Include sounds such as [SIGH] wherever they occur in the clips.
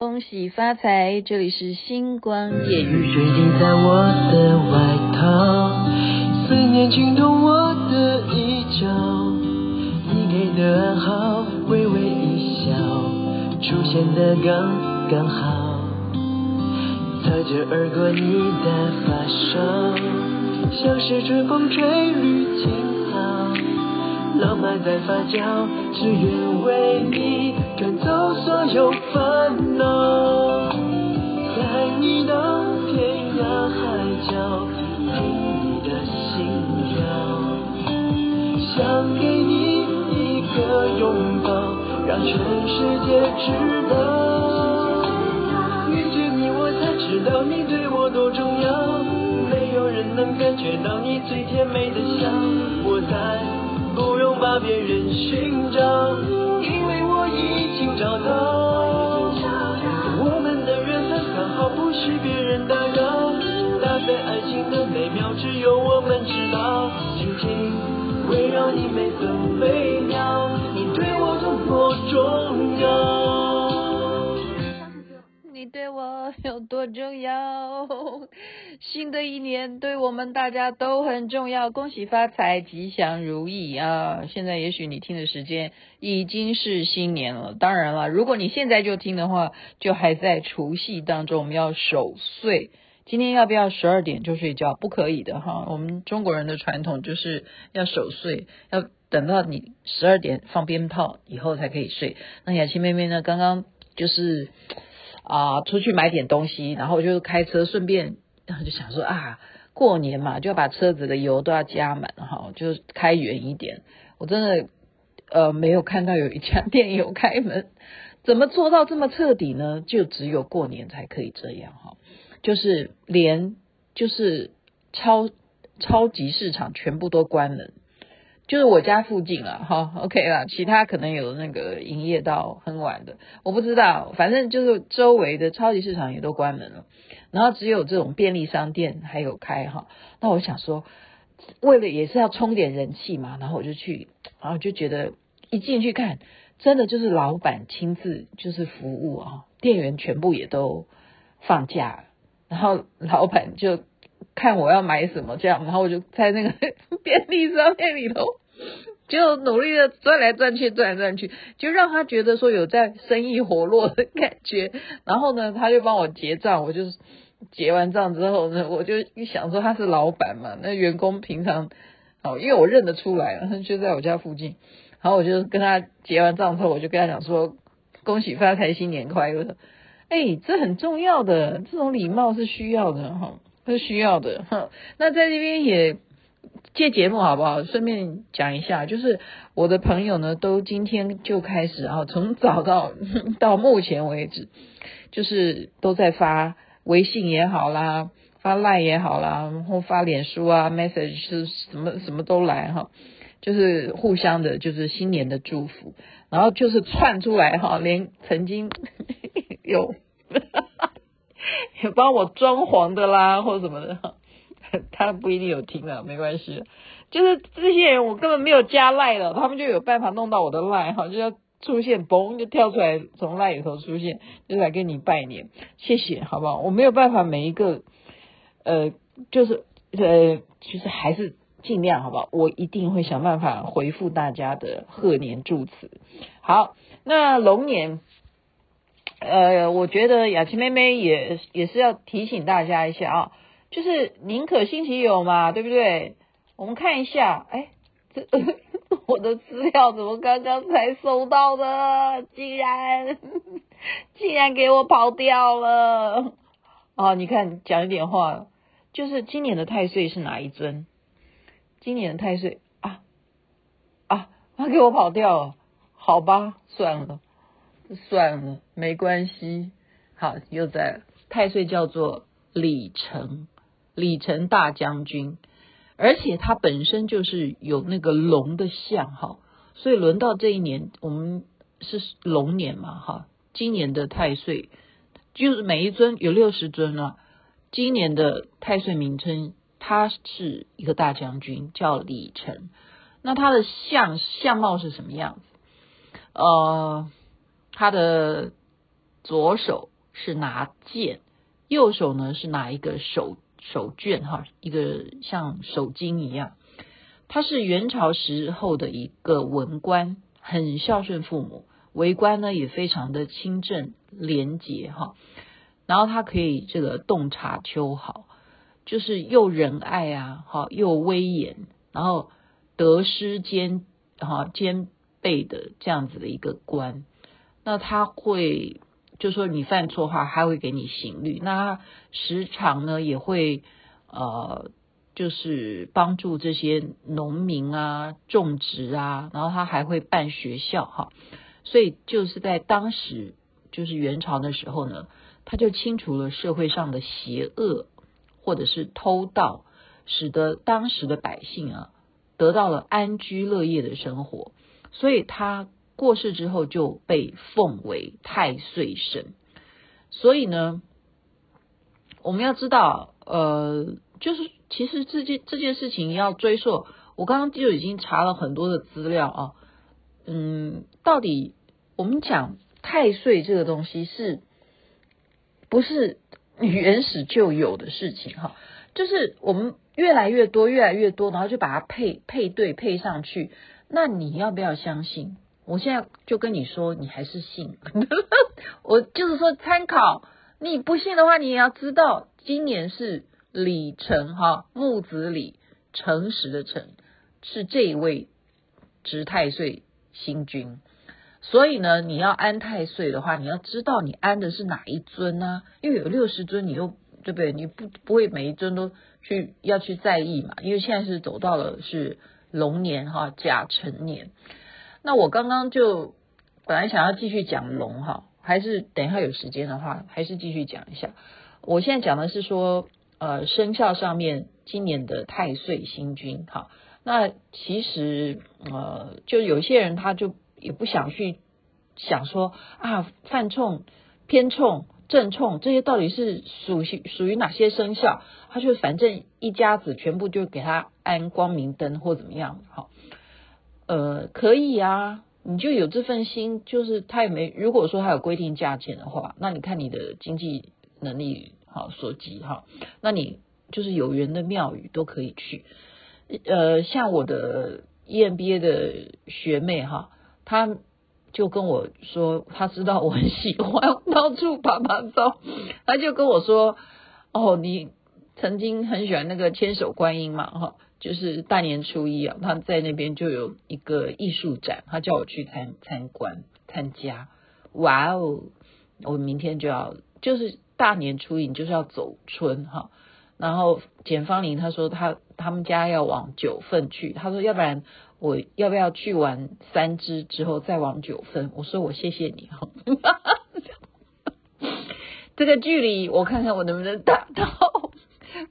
恭喜发财！这里是星光夜语。雨水滴在我的外套，思念惊动我的衣角。你给的暗号，微微一笑，出现的刚刚好。擦肩而过你的发梢，像是春风吹绿青草。浪漫在发酵，只愿为你赶走所有烦恼，带你到天涯海角，听你的心跳，想给你一个拥抱，让全世界知道，遇见你我才知道你对我多重要，没有人能感觉到你最甜美的笑，我在。不用把别人寻找，因为我已经找到。我们的缘分刚好不许别人打扰，搭配爱情的美妙只有我们知道。紧紧围绕你每分每秒，你对我多么重要。你对我有多重要？新的一年对我们大家都很重要，恭喜发财，吉祥如意啊！现在也许你听的时间已经是新年了，当然了，如果你现在就听的话，就还在除夕当中，我们要守岁。今天要不要十二点就睡觉？不可以的哈，我们中国人的传统就是要守岁，要等到你十二点放鞭炮以后才可以睡。那雅琪妹妹呢？刚刚就是。啊，出去买点东西，然后我就开车，顺便然后就想说啊，过年嘛，就要把车子的油都要加满哈，就开远一点。我真的呃没有看到有一家店有开门，怎么做到这么彻底呢？就只有过年才可以这样哈，就是连就是超超级市场全部都关门。就是我家附近了哈，OK 了，其他可能有那个营业到很晚的，我不知道，反正就是周围的超级市场也都关门了，然后只有这种便利商店还有开哈。那我想说，为了也是要充点人气嘛，然后我就去，然后就觉得一进去看，真的就是老板亲自就是服务啊，店员全部也都放假，然后老板就。看我要买什么这样，然后我就在那个 [LAUGHS] 便利商店里头，就努力的转来转去，转来转去，就让他觉得说有在生意活络的感觉。[LAUGHS] 然后呢，他就帮我结账，我就结完账之后呢，我就一想说他是老板嘛，那员工平常哦，因为我认得出来，就在我家附近。然后我就跟他结完账之后，我就跟他讲说恭喜发财，新年快乐。哎，这很重要的，这种礼貌是需要的哈。是需要的哈，那在这边也借节目好不好？顺便讲一下，就是我的朋友呢，都今天就开始啊，从早到 [LAUGHS] 到目前为止，就是都在发微信也好啦，发赖也好啦，然后发脸书啊，message 是什么什么都来哈，就是互相的，就是新年的祝福，然后就是窜出来哈，连曾经 [LAUGHS] 有。[LAUGHS] 有帮我装潢的啦，或什么的，[LAUGHS] 他不一定有听了，没关系。就是这些人，我根本没有加赖了，他们就有办法弄到我的赖哈，就要出现，嘣就跳出来，从赖里头出现，就来跟你拜年，谢谢，好不好？我没有办法每一个，呃，就是呃，其实还是尽量，好不好？我一定会想办法回复大家的贺年祝词。好，那龙年。呃，我觉得雅琪妹妹也也是要提醒大家一下啊，就是宁可信其有嘛，对不对？我们看一下，哎，这 [LAUGHS] 我的资料怎么刚刚才收到的？竟然竟然给我跑掉了！啊，你看讲一点话，就是今年的太岁是哪一尊？今年的太岁啊啊，他给我跑掉了，好吧，算了。算了，没关系。好，又在太岁叫做李成，李成大将军，而且他本身就是有那个龙的相哈，所以轮到这一年，我们是龙年嘛哈。今年的太岁就是每一尊有六十尊啊。今年的太岁名称，他是一个大将军，叫李成。那他的相相貌是什么样子？呃。他的左手是拿剑，右手呢是拿一个手手绢哈，一个像手巾一样。他是元朝时候的一个文官，很孝顺父母，为官呢也非常的清正廉洁哈。然后他可以这个洞察秋毫，就是又仁爱啊，哈又威严，然后得失兼哈兼备的这样子的一个官。那他会就说你犯错的话，他会给你刑律。那他时常呢也会呃。就是帮助这些农民啊种植啊，然后他还会办学校哈，所以就是在当时就是元朝的时候呢，他就清除了社会上的邪恶或者是偷盗，使得当时的百姓啊得到了安居乐业的生活，所以他过世之后就被奉为太岁神。所以呢，我们要知道，呃。就是其实这件这件事情要追溯，我刚刚就已经查了很多的资料啊，嗯，到底我们讲太岁这个东西是不是原始就有的事情哈？就是我们越来越多越来越多，然后就把它配配对配上去，那你要不要相信？我现在就跟你说，你还是信，我就是说参考，你不信的话，你也要知道今年是。李成哈木子李诚实的诚是这一位值太岁星君，所以呢，你要安太岁的话，你要知道你安的是哪一尊呢？因为有六十尊，你又对不对？你不不会每一尊都去要去在意嘛？因为现在是走到了是龙年哈甲辰年，那我刚刚就本来想要继续讲龙哈，还是等一下有时间的话，还是继续讲一下。我现在讲的是说。呃，生肖上面今年的太岁星君，哈，那其实呃，就有些人他就也不想去想说啊，犯冲、偏冲、正冲这些到底是属于属于哪些生肖？他就反正一家子全部就给他安光明灯或怎么样，哈，呃，可以啊，你就有这份心，就是他也没如果说他有规定价钱的话，那你看你的经济能力。好，所及哈，那你就是有缘的庙宇都可以去。呃，像我的 EMBA 的学妹哈，她就跟我说，她知道我很喜欢到处趴趴走，她就跟我说，哦，你曾经很喜欢那个千手观音嘛哈，就是大年初一啊，他在那边就有一个艺术展，他叫我去参参观参加。哇哦，我明天就要就是。大年初一你就是要走春哈，然后简芳玲她说她他们家要往九份去，她说要不然我要不要去完三芝之后再往九份？我说我谢谢你哈，[LAUGHS] 这个距离我看看我能不能达到，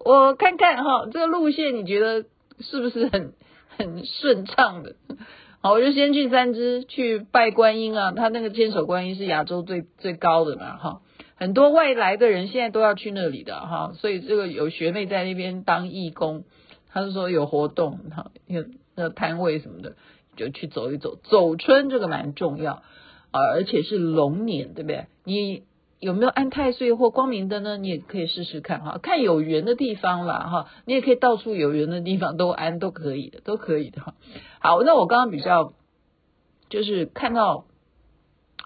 我看看哈这个路线你觉得是不是很很顺畅的？[LAUGHS] 好，我就先去三芝去拜观音啊，他那个千手观音是亚洲最最高的嘛哈。很多外来的人现在都要去那里的哈，所以这个有学妹在那边当义工，她是说有活动哈，有那摊位什么的，就去走一走。走春这个蛮重要啊，而且是龙年，对不对？你有没有安太岁或光明灯呢？你也可以试试看哈，看有缘的地方啦哈，你也可以到处有缘的地方都安都可以的，都可以的哈。好，那我刚刚比较就是看到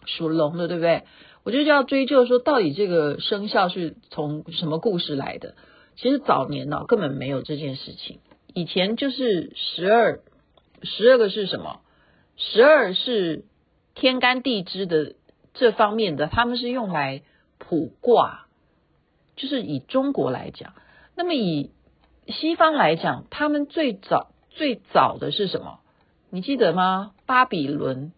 属龙的，对不对？我就要追究说，到底这个生肖是从什么故事来的？其实早年呢，根本没有这件事情。以前就是十二，十二个是什么？十二是天干地支的这方面的，他们是用来卜卦。就是以中国来讲，那么以西方来讲，他们最早最早的是什么？你记得吗？巴比伦，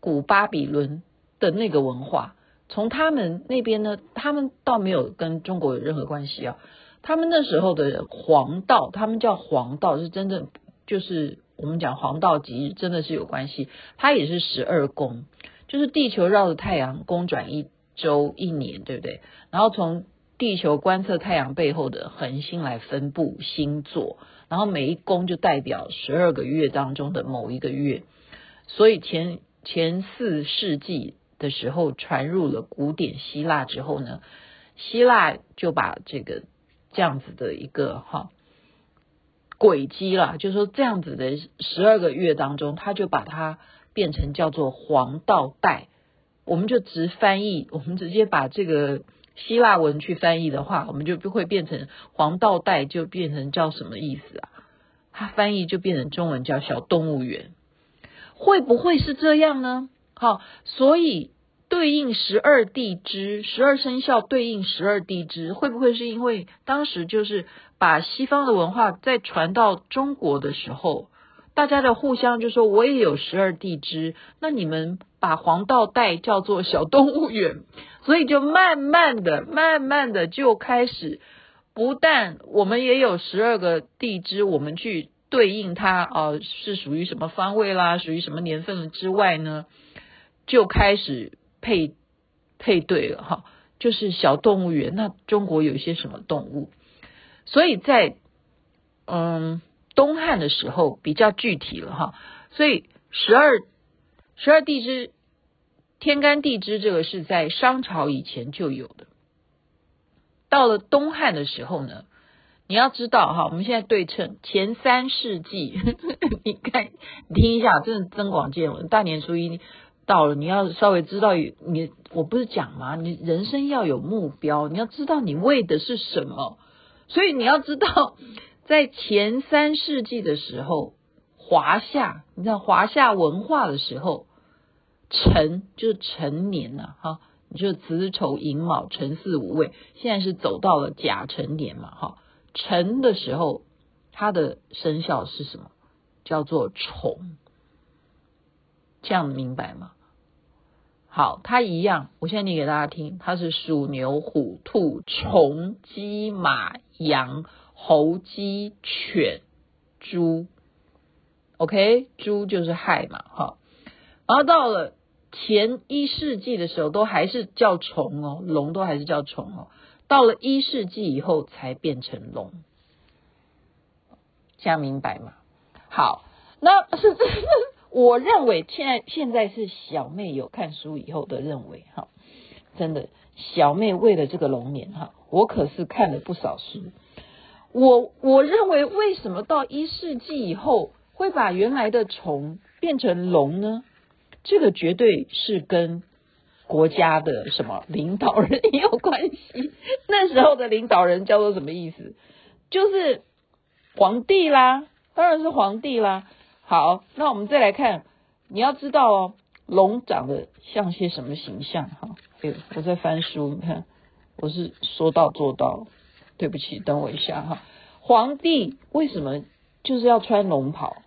古巴比伦。的那个文化，从他们那边呢，他们倒没有跟中国有任何关系啊。他们那时候的黄道，他们叫黄道，是真正就是我们讲黄道吉日，真的是有关系。它也是十二宫，就是地球绕着太阳公转一周一年，对不对？然后从地球观测太阳背后的恒星来分布星座，然后每一宫就代表十二个月当中的某一个月。所以前前四世纪。的时候传入了古典希腊之后呢，希腊就把这个这样子的一个哈轨迹啦，就是说这样子的十二个月当中，他就把它变成叫做黄道带。我们就直翻译，我们直接把这个希腊文去翻译的话，我们就不会变成黄道带，就变成叫什么意思啊？它翻译就变成中文叫小动物园，会不会是这样呢？好，所以对应十二地支，十二生肖对应十二地支，会不会是因为当时就是把西方的文化再传到中国的时候？大家的互相就说，我也有十二地支，那你们把黄道带叫做小动物园，[LAUGHS] 所以就慢慢的、慢慢的就开始，不但我们也有十二个地支，我们去对应它，哦、是属于什么方位啦，属于什么年份之外呢，就开始配配对了哈，就是小动物园。那中国有一些什么动物？所以在嗯。东汉的时候比较具体了哈，所以十二十二地支、天干地支这个是在商朝以前就有的。到了东汉的时候呢，你要知道哈，我们现在对称前三世纪，[LAUGHS] 你看你听一下，真的增广见闻。大年初一到了，你要稍微知道你，我不是讲吗？你人生要有目标，你要知道你为的是什么，所以你要知道。在前三世纪的时候，华夏，你知道华夏文化的时候，辰就是辰年呐，哈，你就子丑寅卯辰巳午未，现在是走到了甲辰年嘛，哈，辰的时候，它的生肖是什么？叫做虫，这样明白吗？好，它一样，我现在念给大家听，它是鼠牛虎兔虫鸡马羊。猴、鸡、犬、猪，OK，猪就是害嘛，哈。然后到了前一世纪的时候，都还是叫虫哦，龙都还是叫虫哦。到了一世纪以后，才变成龙，这样明白吗？好，那是我认为现在现在是小妹有看书以后的认为哈，真的，小妹为了这个龙年哈，我可是看了不少书。我我认为，为什么到一世纪以后会把原来的虫变成龙呢？这个绝对是跟国家的什么领导人也有关系。那时候的领导人叫做什么意思？就是皇帝啦，当然是皇帝啦。好，那我们再来看，你要知道哦，龙长得像些什么形象？哈，哎，我在翻书，你看，我是说到做到。对不起，等我一下哈。皇帝为什么就是要穿龙袍？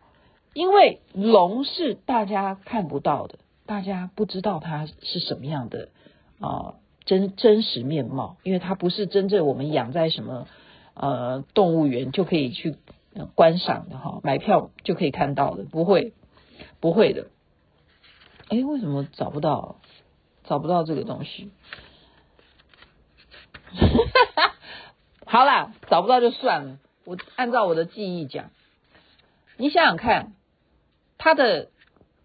因为龙是大家看不到的，大家不知道它是什么样的啊、真真实面貌，因为它不是真正我们养在什么呃动物园就可以去观赏的哈，买票就可以看到的，不会不会的。哎，为什么找不到？找不到这个东西？好啦，找不到就算了。我按照我的记忆讲，你想想看，它的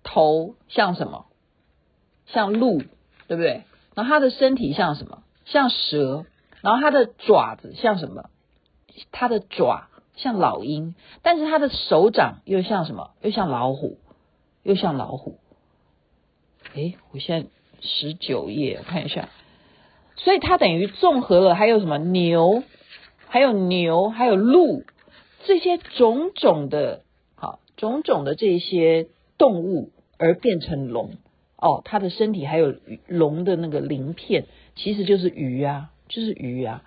头像什么？像鹿，对不对？然后它的身体像什么？像蛇。然后它的爪子像什么？它的爪像老鹰，但是它的手掌又像什么？又像老虎，又像老虎。诶，我现在十九页，我看一下。所以它等于综合了，还有什么牛？还有牛，还有鹿，这些种种的，好，种种的这些动物而变成龙哦，它的身体还有龙的那个鳞片，其实就是鱼啊，就是鱼啊。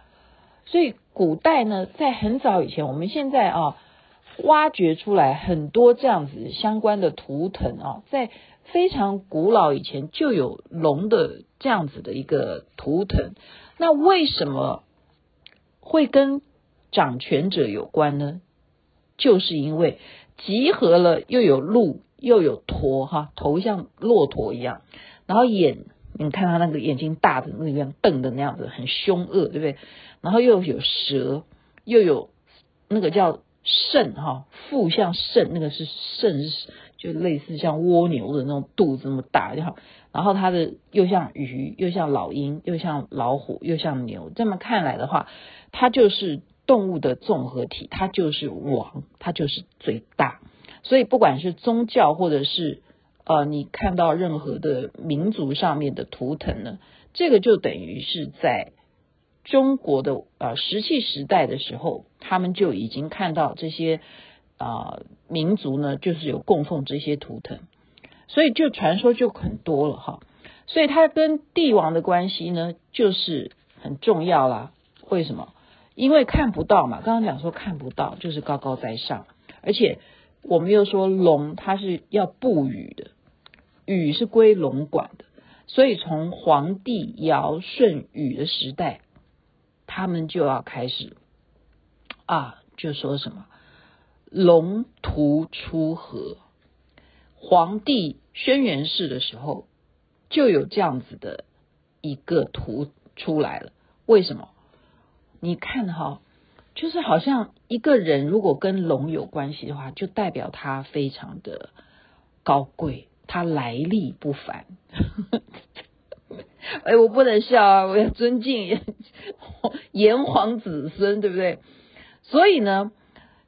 所以古代呢，在很早以前，我们现在啊，挖掘出来很多这样子相关的图腾啊，在非常古老以前就有龙的这样子的一个图腾。那为什么？会跟掌权者有关呢，就是因为集合了又有鹿又有驼哈，头像骆驼一样，然后眼，你看他那个眼睛大的那样瞪的那样子很凶恶，对不对？然后又有蛇，又有那个叫肾哈，腹像肾，那个是肾，就类似像蜗牛的那种肚子那么大，就好。然后它的又像鱼，又像老鹰，又像老虎，又像牛。这么看来的话，它就是动物的综合体，它就是王，它就是最大。所以不管是宗教或者是呃，你看到任何的民族上面的图腾呢，这个就等于是在中国的呃石器时代的时候，他们就已经看到这些啊、呃、民族呢，就是有供奉这些图腾，所以就传说就很多了哈。所以它跟帝王的关系呢，就是很重要啦。为什么？因为看不到嘛，刚刚讲说看不到，就是高高在上，而且。我们又说龙它是要布雨的，雨是归龙管的，所以从黄帝尧舜禹的时代，他们就要开始啊，就说什么龙图出河。黄帝轩辕氏的时候就有这样子的一个图出来了。为什么？你看哈。就是好像一个人如果跟龙有关系的话，就代表他非常的高贵，他来历不凡。[LAUGHS] 哎，我不能笑啊，我要尊敬炎黄子孙，对不对？所以呢，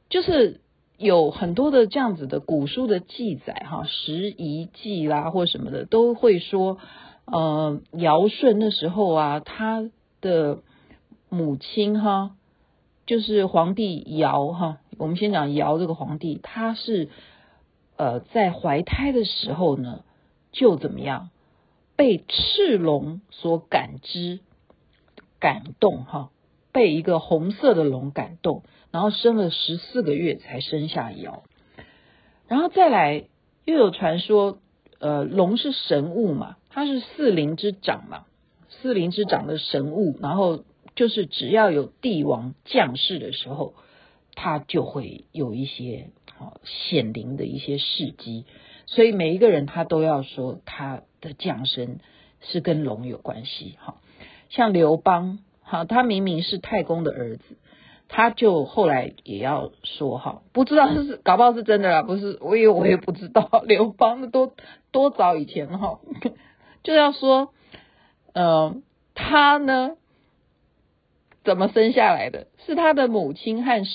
就是有很多的这样子的古书的记载，哈，《时遗记》啦或什么的，都会说，呃，尧舜那时候啊，他的母亲哈。就是皇帝尧哈，我们先讲尧这个皇帝，他是呃在怀胎的时候呢，就怎么样被赤龙所感知感动哈，被一个红色的龙感动，然后生了十四个月才生下尧，然后再来又有传说，呃，龙是神物嘛，它是四灵之长嘛，四灵之长的神物，然后。就是只要有帝王降世的时候，他就会有一些啊显灵的一些事迹，所以每一个人他都要说他的降生是跟龙有关系。哈，像刘邦，哈，他明明是太公的儿子，他就后来也要说哈，不知道是搞不好是真的啦，不是，我也我也不知道刘邦多多早以前哈，[LAUGHS] 就要说，呃，他呢。怎么生下来的？是他的母亲和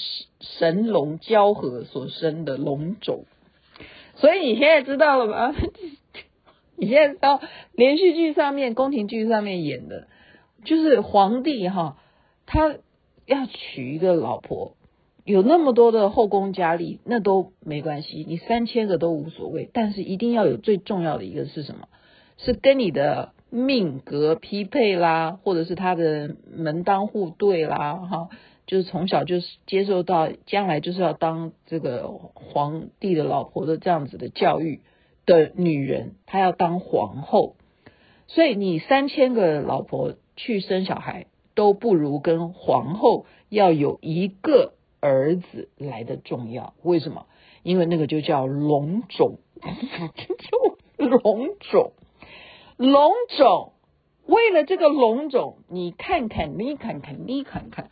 神龙交合所生的龙种，所以你现在知道了吗？[LAUGHS] 你现在知道连续剧上面、宫廷剧上面演的，就是皇帝哈，他要娶一个老婆，有那么多的后宫佳丽，那都没关系，你三千个都无所谓，但是一定要有最重要的一个是什么？是跟你的。命格匹配啦，或者是他的门当户对啦，哈，就是从小就是接受到将来就是要当这个皇帝的老婆的这样子的教育的女人，她要当皇后，所以你三千个老婆去生小孩都不如跟皇后要有一个儿子来的重要。为什么？因为那个就叫龙种，就 [LAUGHS] 龙种。龙种，为了这个龙种，你看看，你看看，你看看，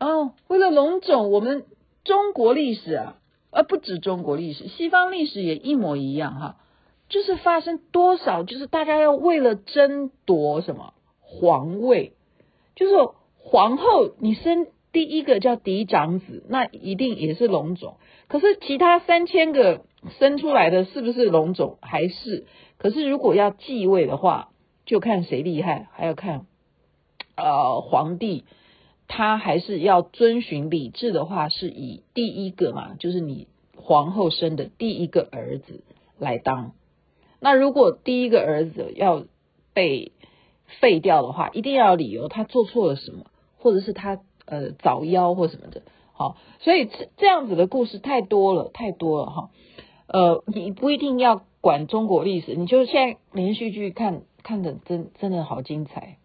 哦，为了龙种，我们中国历史啊，而不止中国历史，西方历史也一模一样哈，就是发生多少，就是大家要为了争夺什么皇位，就是皇后，你生第一个叫嫡长子，那一定也是龙种，可是其他三千个生出来的是不是龙种，还是？可是，如果要继位的话，就看谁厉害，还要看，呃，皇帝他还是要遵循礼制的话，是以第一个嘛，就是你皇后生的第一个儿子来当。那如果第一个儿子要被废掉的话，一定要理由，他做错了什么，或者是他呃早夭或什么的。好，所以这这样子的故事太多了，太多了哈。呃，你不一定要。管中国历史，你就现在连续剧看看的真真的好精彩。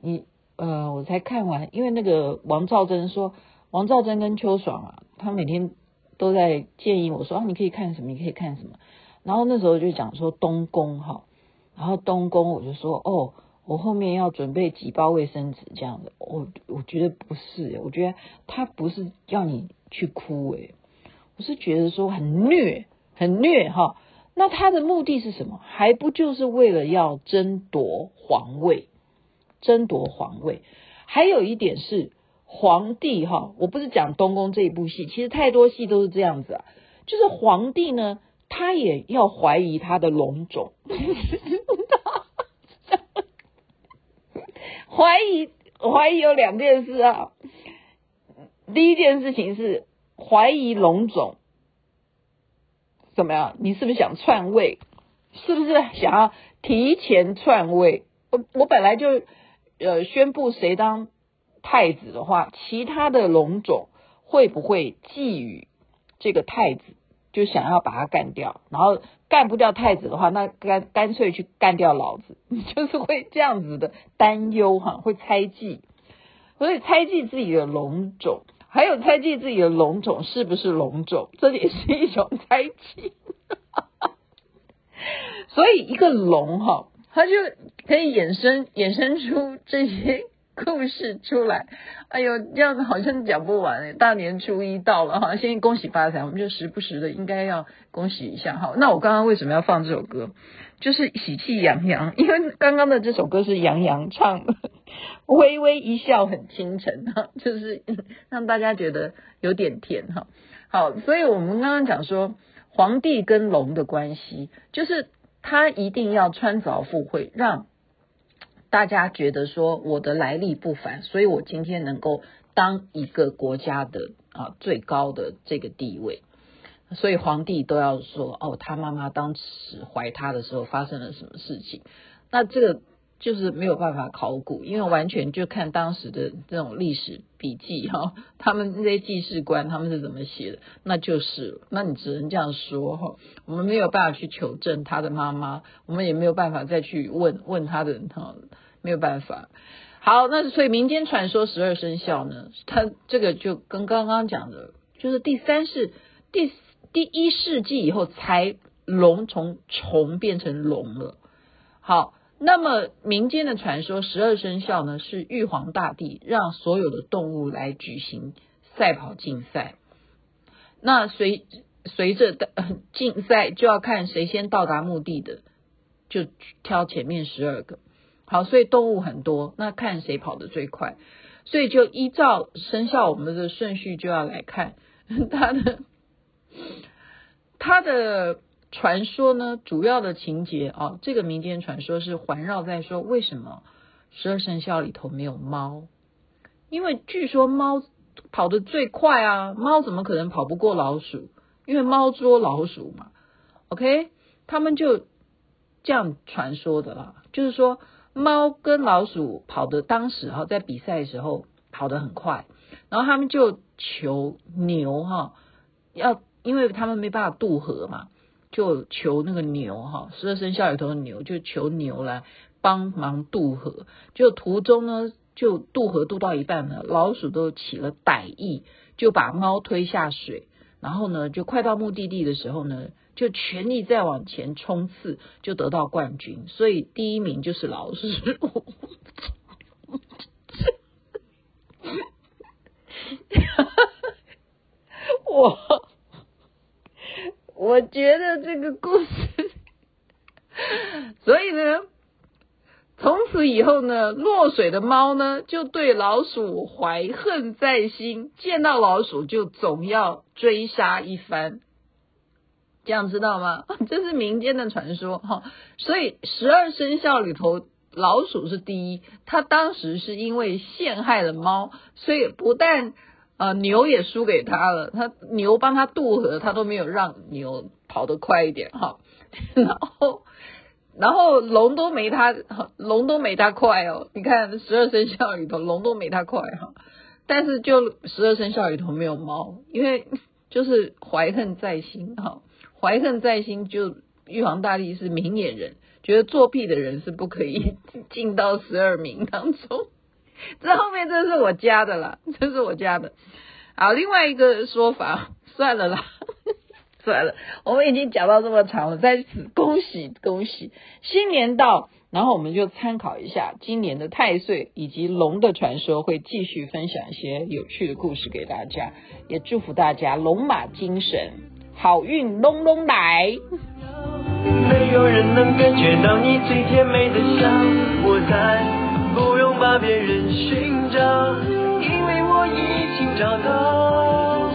你呃，我才看完，因为那个王兆贞说，王兆贞跟秋爽啊，他每天都在建议我说啊，你可以看什么，你可以看什么。然后那时候就讲说东宫哈，然后东宫我就说哦，我后面要准备几包卫生纸这样的。我我觉得不是，我觉得他不是要你去哭诶，我是觉得说很虐，很虐哈。那他的目的是什么？还不就是为了要争夺皇位？争夺皇位。还有一点是皇帝哈，我不是讲东宫这一部戏，其实太多戏都是这样子啊。就是皇帝呢，他也要怀疑他的龙种，[LAUGHS] 怀疑怀疑有两件事啊。第一件事情是怀疑龙种。怎么样？你是不是想篡位？是不是想要提前篡位？我我本来就呃宣布谁当太子的话，其他的龙种会不会觊觎这个太子，就想要把他干掉？然后干不掉太子的话，那干干脆去干掉老子，[LAUGHS] 就是会这样子的担忧哈，会猜忌，所以猜忌自己的龙种。还有猜忌自己的龙种是不是龙种，这也是一种猜忌。[LAUGHS] 所以一个龙哈，它就可以衍生衍生出这些故事出来。哎呦，这样子好像讲不完诶，大年初一到了哈，先恭喜发财，我们就时不时的应该要恭喜一下哈。那我刚刚为什么要放这首歌？就是喜气洋洋，因为刚刚的这首歌是杨洋唱的。微微一笑很倾城哈，[LAUGHS] 就是让大家觉得有点甜哈。好，所以我们刚刚讲说皇帝跟龙的关系，就是他一定要穿凿附会，让大家觉得说我的来历不凡，所以我今天能够当一个国家的啊最高的这个地位。所以皇帝都要说哦，他妈妈当时怀他的时候发生了什么事情？那这个。就是没有办法考古，因为完全就看当时的这种历史笔记哈，他们那些记事官他们是怎么写的，那就是，那你只能这样说哈，我们没有办法去求证他的妈妈，我们也没有办法再去问问他的哈，没有办法。好，那所以民间传说十二生肖呢，它这个就跟刚刚讲的，就是第三世第第一世纪以后才龙从虫变成龙了。好。那么民间的传说，十二生肖呢，是玉皇大帝让所有的动物来举行赛跑竞赛。那随随着的 [LAUGHS] 竞赛就要看谁先到达目的的，就挑前面十二个。好，所以动物很多，那看谁跑得最快。所以就依照生肖我们的顺序就要来看它的 [LAUGHS] 它的。传说呢，主要的情节啊，这个民间传说是环绕在说，为什么十二生肖里头没有猫？因为据说猫跑得最快啊，猫怎么可能跑不过老鼠？因为猫捉老鼠嘛。OK，他们就这样传说的啦，就是说猫跟老鼠跑的当时哈，在比赛的时候跑得很快，然后他们就求牛哈，要因为他们没办法渡河嘛。就求那个牛哈，十二生肖里头的牛，就求牛来帮忙渡河。就途中呢，就渡河渡到一半呢，老鼠都起了歹意，就把猫推下水。然后呢，就快到目的地的时候呢，就全力再往前冲刺，就得到冠军。所以第一名就是老鼠。[LAUGHS] [LAUGHS] 我。我觉得这个故事，所以呢，从此以后呢，落水的猫呢就对老鼠怀恨在心，见到老鼠就总要追杀一番，这样知道吗？[LAUGHS] 这是民间的传说哈。所以十二生肖里头，老鼠是第一。它当时是因为陷害了猫，所以不但。啊、牛也输给他了，他牛帮他渡河，他都没有让牛跑得快一点哈。[LAUGHS] 然后，然后龙都没他，[LAUGHS] 龙都没他快哦。你看十二生肖里头，龙都没他快哈。但是就十二生肖里头没有猫，因为 [LAUGHS] 就是怀恨在心哈。怀恨在心，就玉皇大帝是明眼人，觉得作弊的人是不可以进到十二名当中。[LAUGHS] 这后面 [LAUGHS] 这是我加的啦，这是我加的。好，另外一个说法，[LAUGHS] 算了啦，算了，我们已经讲到这么长了，在此恭喜恭喜，新年到，然后我们就参考一下今年的太岁以及龙的传说，会继续分享一些有趣的故事给大家，也祝福大家龙马精神，好运隆隆来。没有人能感觉到你最甜美的笑，我再不用把别人寻找，因为我已经找到。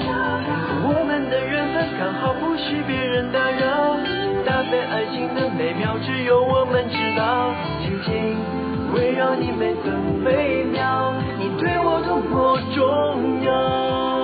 我们的缘分刚好不许别人打扰，搭配爱情的美妙只有我们知道。紧紧围绕你每分每秒，你对我多么重要。